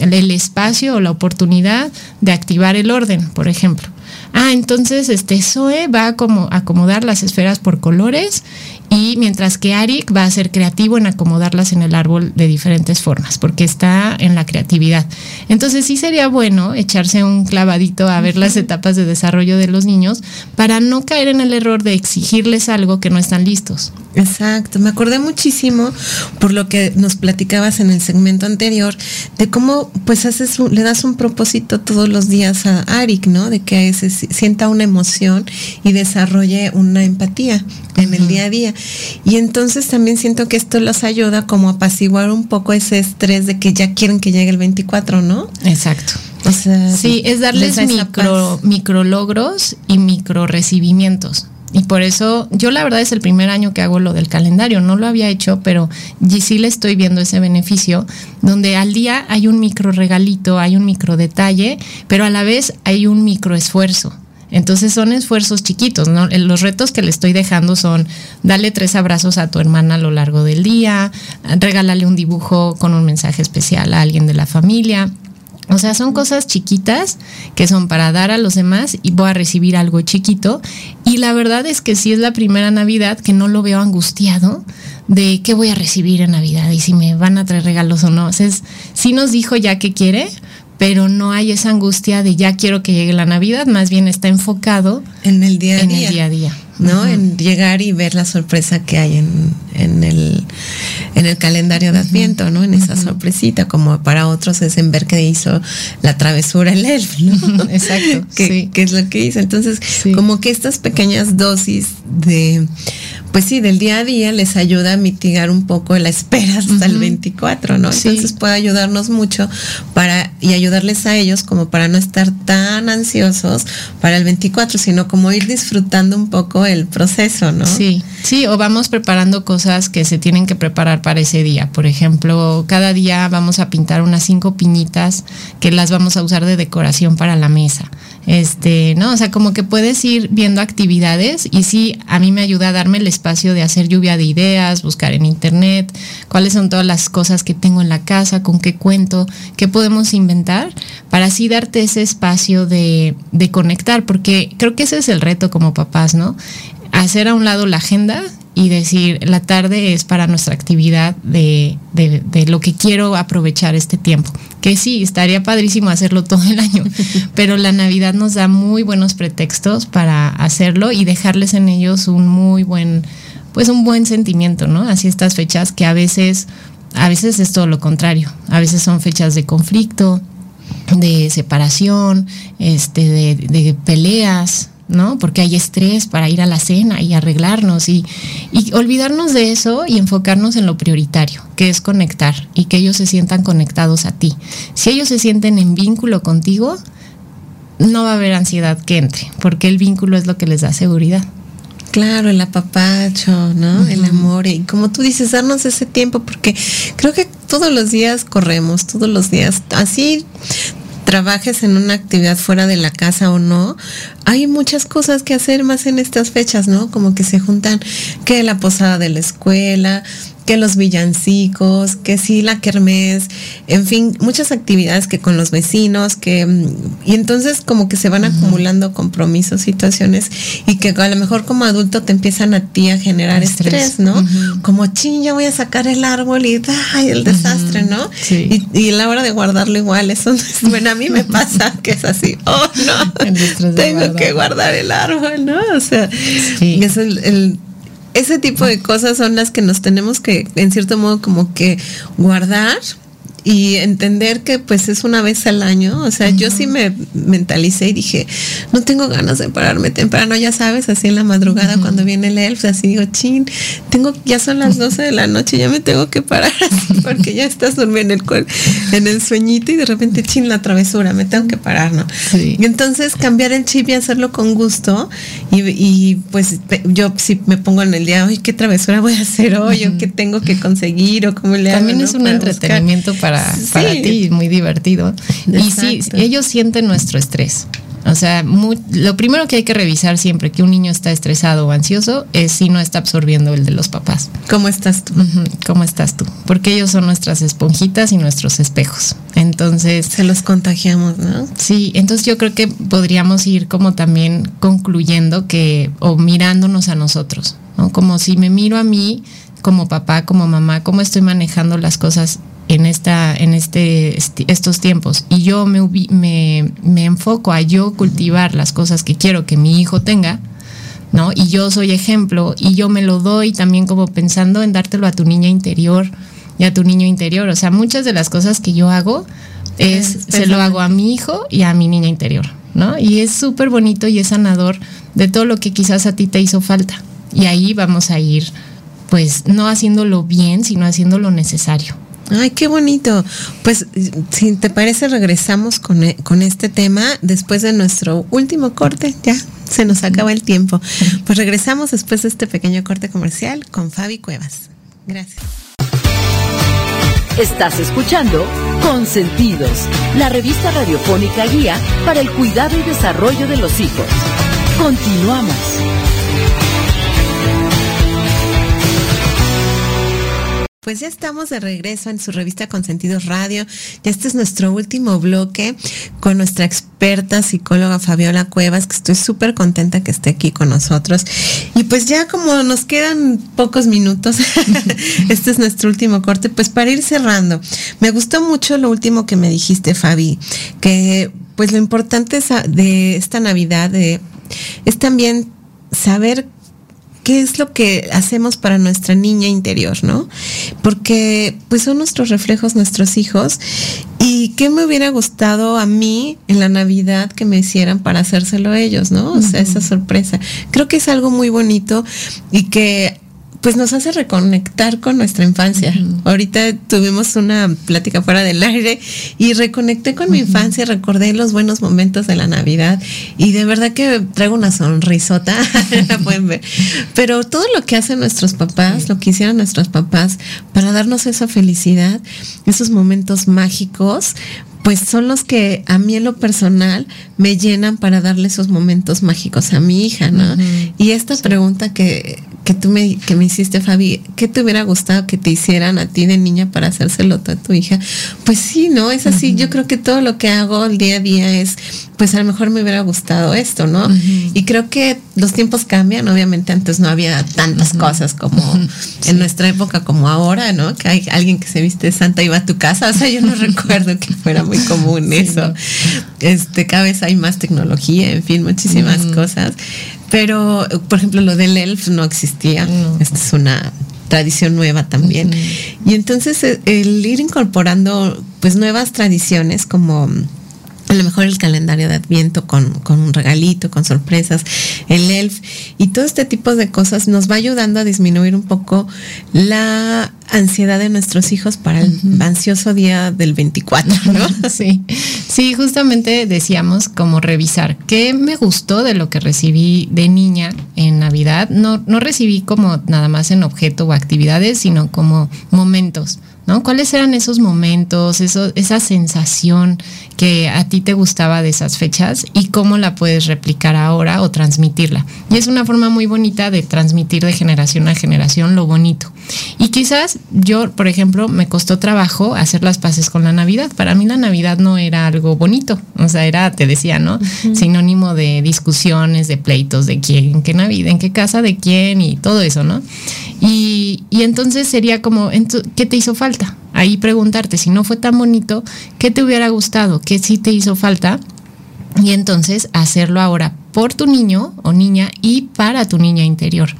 el espacio o la oportunidad de activar el orden, por ejemplo. Ah, entonces este Zoe va a como acomodar las esferas por colores y mientras que Arik va a ser creativo en acomodarlas en el árbol de diferentes formas, porque está en la creatividad. Entonces sí sería bueno echarse un clavadito a ver las etapas de desarrollo de los niños para no caer en el error de exigirles algo que no están listos. Exacto, me acordé muchísimo por lo que nos platicabas en el segmento anterior de cómo pues haces le das un propósito todos los días a Arik, ¿no? De que se sienta una emoción y desarrolle una empatía en el día a día. Y entonces también siento que esto los ayuda como a apaciguar un poco ese estrés de que ya quieren que llegue el 24, ¿no? Exacto. sí, es darles micro, micro logros y micro recibimientos. Y por eso, yo la verdad es el primer año que hago lo del calendario, no lo había hecho, pero sí le estoy viendo ese beneficio, donde al día hay un micro regalito, hay un micro detalle, pero a la vez hay un micro esfuerzo. Entonces son esfuerzos chiquitos, ¿no? Los retos que le estoy dejando son dale tres abrazos a tu hermana a lo largo del día, regálale un dibujo con un mensaje especial a alguien de la familia. O sea, son cosas chiquitas que son para dar a los demás y voy a recibir algo chiquito. Y la verdad es que sí es la primera Navidad que no lo veo angustiado de qué voy a recibir en Navidad y si me van a traer regalos o no. O sea, sí nos dijo ya que quiere, pero no hay esa angustia de ya quiero que llegue la Navidad, más bien está enfocado en el día a en día. El día, a día. ¿no? En llegar y ver la sorpresa que hay en, en, el, en el calendario de Adviento, ¿no? En esa sorpresita, como para otros es en ver que hizo la travesura el elf, ¿no? Exacto. que, es lo que hizo. Entonces, como que estas pequeñas dosis de pues sí, del día a día les ayuda a mitigar un poco la espera hasta el 24, ¿no? Entonces puede ayudarnos mucho para y ayudarles a ellos como para no estar tan ansiosos para el 24, sino como ir disfrutando un poco el proceso, ¿no? Sí, sí, o vamos preparando cosas que se tienen que preparar para ese día. Por ejemplo, cada día vamos a pintar unas cinco piñitas que las vamos a usar de decoración para la mesa. Este, ¿no? O sea, como que puedes ir viendo actividades y sí, a mí me ayuda a darme el espacio de hacer lluvia de ideas, buscar en internet, cuáles son todas las cosas que tengo en la casa, con qué cuento, qué podemos inventar, para así darte ese espacio de, de conectar, porque creo que ese es el reto como papás, ¿no? Hacer a un lado la agenda y decir, la tarde es para nuestra actividad de, de, lo que quiero aprovechar este tiempo. Que sí, estaría padrísimo hacerlo todo el año, pero la Navidad nos da muy buenos pretextos para hacerlo y dejarles en ellos un muy buen, pues un buen sentimiento, ¿no? Así estas fechas que a veces, a veces es todo lo contrario, a veces son fechas de conflicto, de separación, este, de, de peleas, ¿no? Porque hay estrés para ir a la cena y arreglarnos y, olvidarnos de eso y enfocarnos en lo prioritario, que es conectar y que ellos se sientan conectados a ti. Si ellos se sienten en vínculo contigo, no va a haber ansiedad que entre, porque el vínculo es lo que les da seguridad. Claro, el apapacho, ¿no? El amor. Y como tú dices, darnos ese tiempo, porque creo que todos los días corremos, todos los días, así trabajes en una actividad fuera de la casa o no, hay muchas cosas que hacer más en estas fechas, ¿no? Como que se juntan que la posada de la escuela, que los villancicos, que sí la kermés, en fin, muchas actividades que con los vecinos, que y entonces como que se van acumulando compromisos, situaciones y que a lo mejor como adulto te empiezan a ti a generar estrés, ¿no? Como ching, ya voy a sacar el árbol y ay, el desastre, ¿no? Y, y la hora de guardarlo igual, eso bueno, a mí me pasa que es así, oh no, tengo que guardar. el árbol, ¿no? O sea, es el ese tipo de cosas son las que nos tenemos que, en cierto modo, como que guardar y entender que pues es una vez al año. O sea, yo sí me mentalicé y dije, no tengo ganas de pararme temprano, ya sabes, así en la madrugada cuando viene el elf, así digo, chin, tengo, ya son las 12 de la noche, ya me tengo que parar así porque ya estás durmiendo en el, en el sueñito y de repente, chin, la travesura, me tengo que parar, ¿no? Y entonces cambiar el chip y hacerlo con gusto y, pues yo si me pongo en el día, oye, ¿qué travesura voy a hacer hoy? ¿O qué tengo que conseguir? ¿O cómo le También es un entretenimiento para para, ti, muy divertido. Y sí, ellos sienten nuestro estrés. O sea, lo primero que hay que revisar siempre que un niño está estresado o ansioso es si no está absorbiendo el de los papás. ¿Cómo estás tú? ¿Cómo estás tú? Porque ellos son nuestras esponjitas y nuestros espejos. Entonces... Se los contagiamos, ¿no? Sí, entonces yo creo que podríamos ir como también concluyendo que, o mirándonos a nosotros, ¿no? Como si me miro a mí como papá, como mamá, cómo estoy manejando las cosas en, esta, en este, estos tiempos y yo me, me, me, enfoco a yo cultivar las cosas que quiero que mi hijo tenga, ¿no? Y yo soy ejemplo y yo me lo doy también como pensando en dártelo a tu niña interior y a tu niño interior. O sea, muchas de las cosas que yo hago es, se lo hago a mi hijo y a mi niña interior, ¿no? Y es súper bonito y es sanador de todo lo que quizás a ti te hizo falta. Y ahí vamos a ir, pues, no haciéndolo bien, sino haciendo lo necesario. Ay, qué bonito. Pues si te parece, regresamos con, e, con, este tema después de nuestro último corte. Ya se nos acaba el tiempo. Pues regresamos después de este pequeño corte comercial con Fabi Cuevas. Gracias. Estás escuchando Consentidos, la revista radiofónica guía para el cuidado y desarrollo de los hijos. Continuamos. Pues ya estamos de regreso en su revista Consentidos Radio. Ya este es nuestro último bloque con nuestra experta psicóloga Fabiola Cuevas, que estoy súper contenta que esté aquí con nosotros. Y pues ya como nos quedan pocos minutos, este es nuestro último corte, pues para ir cerrando. Me gustó mucho lo último que me dijiste, Fabi, que pues lo importante de esta Navidad es también saber qué es lo que hacemos para nuestra niña interior, ¿no? Porque pues son nuestros reflejos, nuestros hijos. Y qué me hubiera gustado a mí en la Navidad que me hicieran para hacérselo a ellos, ¿no? O sea, esa sorpresa. Creo que es algo muy bonito y que pues nos hace reconectar con nuestra infancia. Ahorita tuvimos una plática fuera del aire y reconecté con mi infancia, recordé los buenos momentos de la Navidad y de verdad que traigo una sonrisota, la pueden ver. Pero todo lo que hacen nuestros papás, lo que hicieron nuestros papás para darnos esa felicidad, esos momentos mágicos, pues son los que a mí en lo personal me llenan para darle esos momentos mágicos a mi hija, ¿no? Y esta pregunta que, que tú me, que me hiciste, Fabi, ¿qué te hubiera gustado que te hicieran a ti de niña para hacérselo a tu hija? Pues sí, ¿no? Es así. Yo creo que todo lo que hago el día a día es, pues a lo mejor me hubiera gustado esto, ¿no? Y creo que los tiempos cambian. Obviamente antes no había tantas cosas como en nuestra época como ahora, ¿no? Que hay alguien que se viste de santa y va a tu casa. O sea, yo no recuerdo que fuera muy común eso. Este, cada vez hay más tecnología, en fin, muchísimas cosas. Pero, por ejemplo, lo del elf no existía. Esta es una tradición nueva también. Y entonces eh, el ir incorporando pues nuevas tradiciones como a lo mejor el calendario de Adviento con, un regalito, con sorpresas, el elf y todo este tipo de cosas nos va ayudando a disminuir un poco la ansiedad de nuestros hijos para el ansioso día del 24, ¿no? Sí, sí, justamente decíamos como revisar qué me gustó de lo que recibí de niña en Navidad. No, no recibí como nada más en objeto o actividades, sino como momentos. ¿no? ¿Cuáles eran esos momentos, eso, esa sensación que a ti te gustaba de esas fechas y cómo la puedes replicar ahora o transmitirla. Y es una forma muy bonita de transmitir de generación a generación lo bonito. Y quizás yo, por ejemplo, me costó trabajo hacer las paces con la Navidad. Para mí la Navidad no era algo bonito, o sea, era, te decía, ¿no? Sinónimo de discusiones, de pleitos, de quién, qué Navidad, en qué casa, de quién y todo eso, ¿no? Y, y entonces sería como, ¿qué te hizo falta? Ahí preguntarte si no fue tan bonito, ¿qué te hubiera gustado? ¿Qué sí te hizo falta? Y entonces hacerlo ahora por tu niño o niña y para tu niña interior.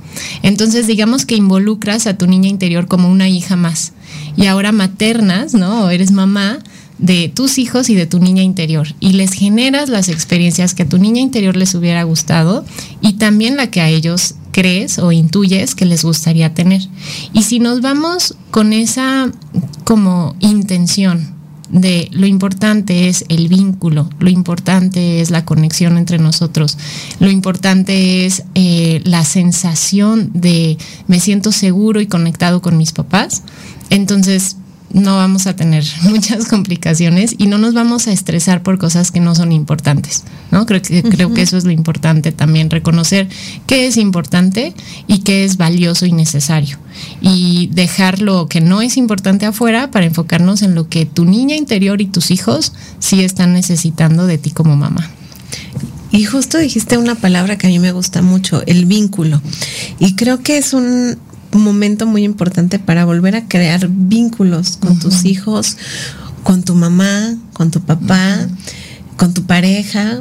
Entonces digamos que involucras a tu niña interior como una hija más. Y ahora maternas, ¿no? O eres mamá de tus hijos y de tu niña interior y les generas las experiencias que a tu niña interior les hubiera gustado y también la que a ellos crees o intuyes que les gustaría tener. Y si nos vamos con esa como intención de lo importante es el vínculo, lo importante es la conexión entre nosotros, lo importante es eh, la sensación de me siento seguro y conectado con mis papás, entonces no vamos a tener muchas complicaciones y no nos vamos a estresar por cosas que no son importantes, ¿no? Creo que, creo que eso es lo importante también, reconocer qué es importante y qué es valioso y necesario. Y dejar lo que no es importante afuera para enfocarnos en lo que tu niña interior y tus hijos sí están necesitando de ti como mamá. Y justo dijiste una palabra que a mí me gusta mucho, el vínculo. Y creo que es un, un momento muy importante para volver a crear vínculos con tus hijos, con tu mamá, con tu papá, con tu pareja,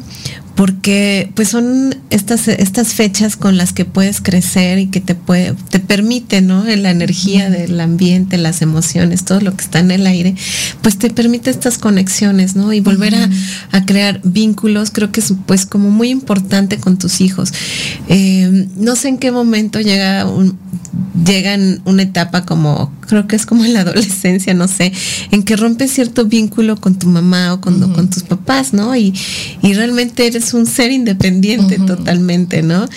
porque pues son estas, estas fechas con las que puedes crecer y que te puede, te permite, ¿no? La energía del ambiente, las emociones, todo lo que está en el aire, pues te permite estas conexiones, ¿no? Y volver a, crear vínculos, creo que es pues como muy importante con tus hijos. Eh, no sé en qué momento llega un, llegan una etapa como, creo que es como en la adolescencia, no sé, en que rompes cierto vínculo con tu mamá o con, con tus papás, ¿no? Y, y, realmente eres un ser independiente totalmente, ¿no?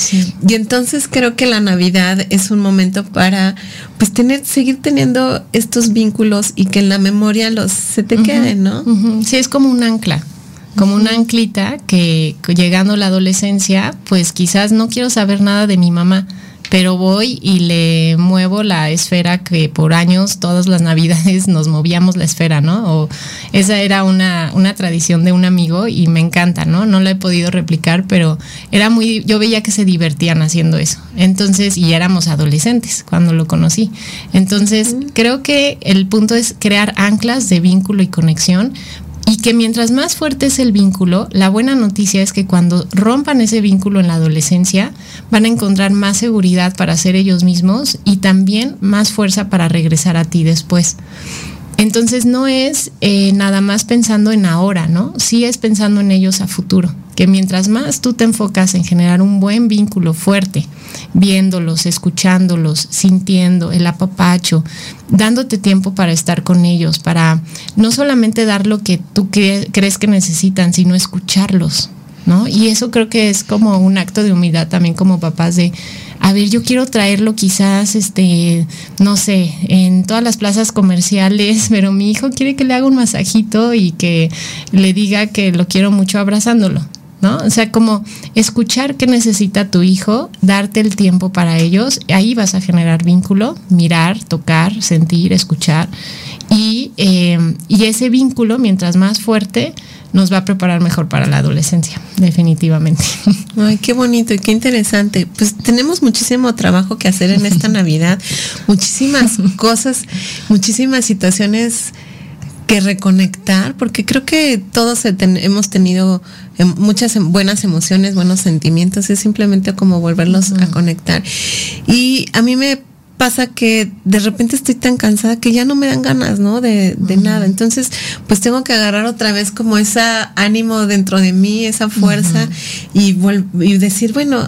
Y entonces creo que la Navidad es un momento para, pues, tener, seguir teniendo estos vínculos y que en la memoria los se te queden, ¿no? Sí, es como un ancla como una anclita que llegando a la adolescencia, pues quizás no quiero saber nada de mi mamá, pero voy y le muevo la esfera que por años, todas las navidades nos movíamos la esfera, ¿no? O esa era una, una tradición de un amigo y me encanta, ¿no? No la he podido replicar, pero era muy, yo veía que se divertían haciendo eso. Entonces, y éramos adolescentes cuando lo conocí. Entonces, creo que el punto es crear anclas de vínculo y conexión y que mientras más fuerte es el vínculo, la buena noticia es que cuando rompan ese vínculo en la adolescencia, van a encontrar más seguridad para ser ellos mismos y también más fuerza para regresar a ti después. Entonces no es eh, nada más pensando en ahora, ¿no? Sí es pensando en ellos a futuro, que mientras más tú te enfocas en generar un buen vínculo fuerte, viéndolos, escuchándolos, sintiendo el apapacho, dándote tiempo para estar con ellos, para no solamente dar lo que tú crees que necesitan, sino escucharlos, ¿no? Y eso creo que es como un acto de humildad también como papás de a ver, yo quiero traerlo quizás, este, no sé, en todas las plazas comerciales, pero mi hijo quiere que le haga un masajito y que le diga que lo quiero mucho abrazándolo. ¿No? O sea, como escuchar qué necesita tu hijo, darte el tiempo para ellos, ahí vas a generar vínculo, mirar, tocar, sentir, escuchar. Y, eh, y ese vínculo, mientras más fuerte, nos va a preparar mejor para la adolescencia, definitivamente. Ay, qué bonito y qué interesante. Pues tenemos muchísimo trabajo que hacer en esta Navidad, muchísimas cosas, muchísimas situaciones que reconectar, porque creo que todos hemos tenido em, muchas em, buenas emociones, buenos sentimientos, es simplemente como volverlos a conectar. Y a mí me pasa que de repente estoy tan cansada que ya no me dan ganas, ¿no? De, nada. Entonces, pues tengo que agarrar otra vez como ese ánimo dentro de mí, esa fuerza y, y decir, bueno,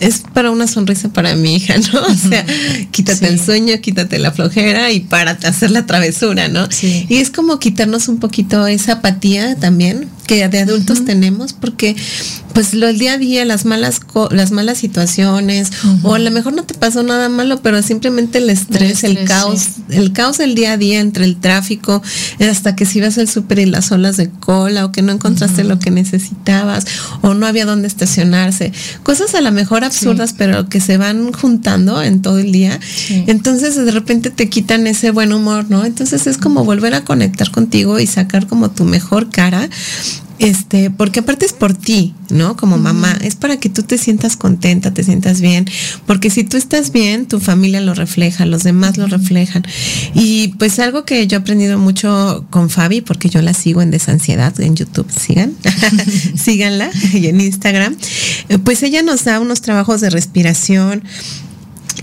es para una sonrisa para mi hija, ¿no? O sea, quítate el sueño, quítate la flojera y párate a hacer la travesura, ¿no? Y es como quitarnos un poquito esa apatía también que de adultos tenemos porque pues lo el día a día las malas las malas situaciones o a lo mejor no te pasó nada malo pero simplemente el estrés el, caos el caos del día a día entre el tráfico hasta que si vas al súper y las olas de cola o que no encontraste lo que necesitabas o no había dónde estacionarse. Cosas a lo mejor absurdas pero que se van juntando en todo el día. Entonces de repente te quitan ese buen humor no entonces es como volver a conectar contigo y sacar como tu mejor cara este, porque aparte es por ti, ¿no? Como mamá, es para que tú te sientas contenta, te sientas bien, porque si tú estás bien, tu familia lo refleja, los demás lo reflejan. Y pues algo que yo he aprendido mucho con Fabi, porque yo la sigo en Desansiedad en YouTube, sigan, síganla, y en Instagram, eh, pues ella nos da unos trabajos de respiración,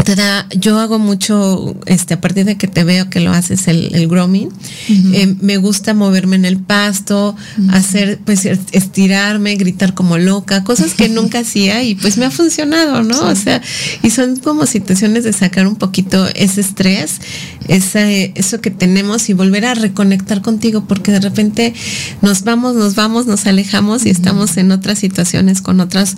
te da, yo hago mucho, este, a partir de que te veo que lo haces el, el grooming, eh, me gusta moverme en el pasto, hacer, pues estirarme, gritar como loca, cosas que nunca hacía y pues me ha funcionado, ¿no? O sea, y son como situaciones de sacar un poquito ese estrés, ese, eso que tenemos y volver a reconectar contigo, porque de repente nos vamos, nos vamos, nos alejamos y estamos en otras situaciones con otras,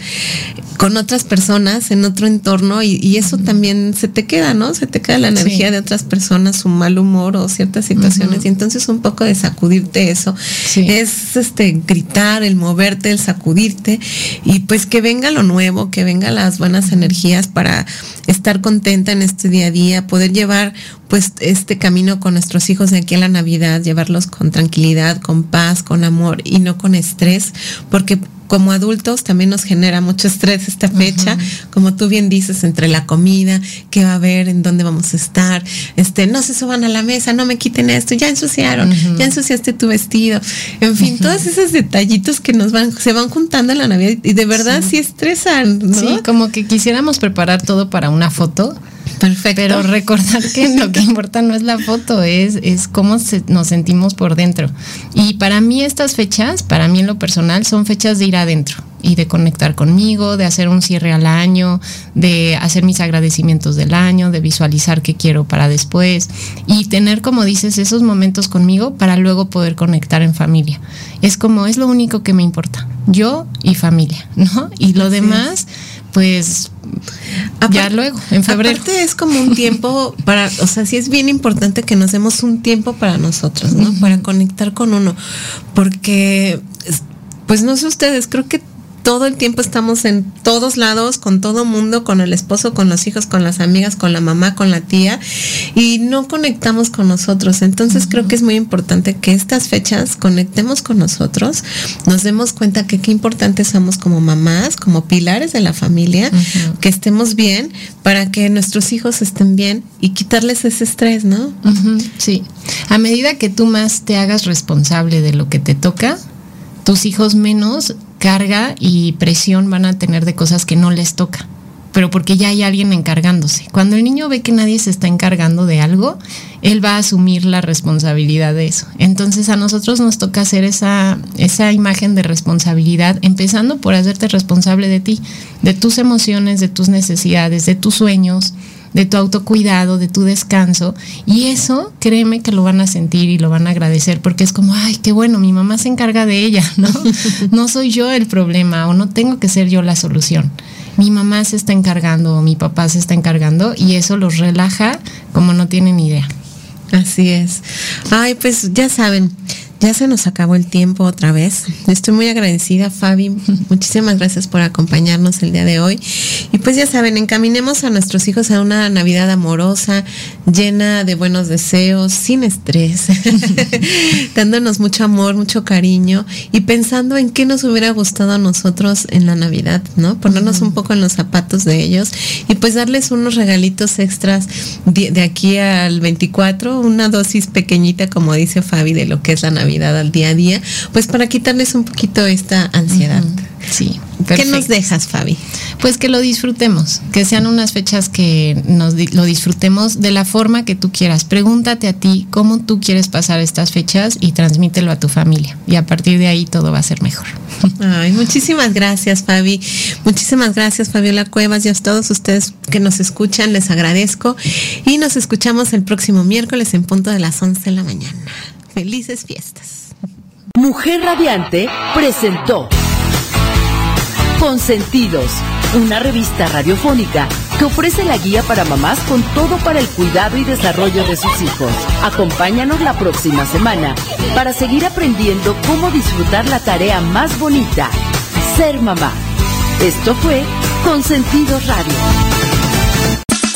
con otras personas, en otro entorno y, y eso también se te queda, ¿no? Se te queda la energía de otras personas, su mal humor o ciertas situaciones. Y entonces un poco de sacudirte eso. Es este gritar, el moverte, el sacudirte. Y pues que venga lo nuevo, que venga las buenas energías para estar contenta en este día a día, poder llevar pues este camino con nuestros hijos de aquí a la Navidad, llevarlos con tranquilidad, con paz, con amor y no con estrés, porque como adultos también nos genera mucho estrés esta fecha, como tú bien dices, entre la comida, qué va a haber, en dónde vamos a estar, este, no se suban a la mesa, no me quiten esto, ya ensuciaron, ya ensuciaste tu vestido, en fin, todos esos detallitos que nos van, se van juntando en la Navidad y de verdad sí, estresan, ¿no? Sí, como que quisiéramos preparar todo para una foto Perfecto. Pero recordar que lo que importa no es la foto, es, es cómo nos sentimos por dentro. Y para mí estas fechas, para mí en lo personal, son fechas de ir adentro y de conectar conmigo, de hacer un cierre al año, de hacer mis agradecimientos del año, de visualizar qué quiero para después y tener, como dices, esos momentos conmigo para luego poder conectar en familia. Es como, es lo único que me importa, yo y familia, ¿no? Y lo demás, pues ya luego, en febrero. Aparte es como un tiempo para, o sea, sí es bien importante que nos demos un tiempo para nosotros, ¿no? Para conectar con uno, porque, pues no sé ustedes, creo que todo el tiempo estamos en todos lados, con todo mundo, con el esposo, con los hijos, con las amigas, con la mamá, con la tía, y no conectamos con nosotros. Entonces creo que es muy importante que estas fechas conectemos con nosotros, nos demos cuenta que qué importantes somos como mamás, como pilares de la familia, que estemos bien para que nuestros hijos estén bien y quitarles ese estrés, ¿no? Sí. A medida que tú más te hagas responsable de lo que te toca, tus hijos menos carga y presión van a tener de cosas que no les toca, pero porque ya hay alguien encargándose. Cuando el niño ve que nadie se está encargando de algo, él va a asumir la responsabilidad de eso. Entonces a nosotros nos toca hacer esa, esa imagen de responsabilidad, empezando por hacerte responsable de ti, de tus emociones, de tus necesidades, de tus sueños, de tu autocuidado, de tu descanso. Y eso, créeme que lo van a sentir y lo van a agradecer porque es como, ay, qué bueno, mi mamá se encarga de ella, ¿no? No soy yo el problema o no tengo que ser yo la solución. Mi mamá se está encargando o mi papá se está encargando y eso los relaja como no tienen idea. Así es. Ay, pues ya saben, ya se nos acabó el tiempo otra vez. Estoy muy agradecida, Fabi. Muchísimas gracias por acompañarnos el día de hoy. Y pues ya saben, encaminemos a nuestros hijos a una Navidad amorosa, llena de buenos deseos, sin estrés, dándonos mucho amor, mucho cariño y pensando en qué nos hubiera gustado a nosotros en la Navidad, ¿no? Ponernos un poco en los zapatos de ellos y pues darles unos regalitos extras de, aquí al 24, una dosis pequeñita, como dice Fabi, de lo que es la Navidad al día a día, pues para quitarles un poquito esta ansiedad. Sí. ¿Qué nos dejas, Fabi? Pues que lo disfrutemos, que sean unas fechas que nos lo disfrutemos de la forma que tú quieras. Pregúntate a ti cómo tú quieres pasar estas fechas y transmítelo a tu familia. Y a partir de ahí todo va a ser mejor. Ay, muchísimas gracias, Fabi. Muchísimas gracias, Fabiola Cuevas, y a todos ustedes que nos escuchan, les agradezco. Y nos escuchamos el próximo miércoles en punto de las 11 de la mañana. Felices fiestas. Mujer Radiante presentó Consentidos, una revista radiofónica que ofrece la guía para mamás con todo para el cuidado y desarrollo de sus hijos. Acompáñanos la próxima semana para seguir aprendiendo cómo disfrutar la tarea más bonita, ser mamá. Esto fue Consentidos Radio.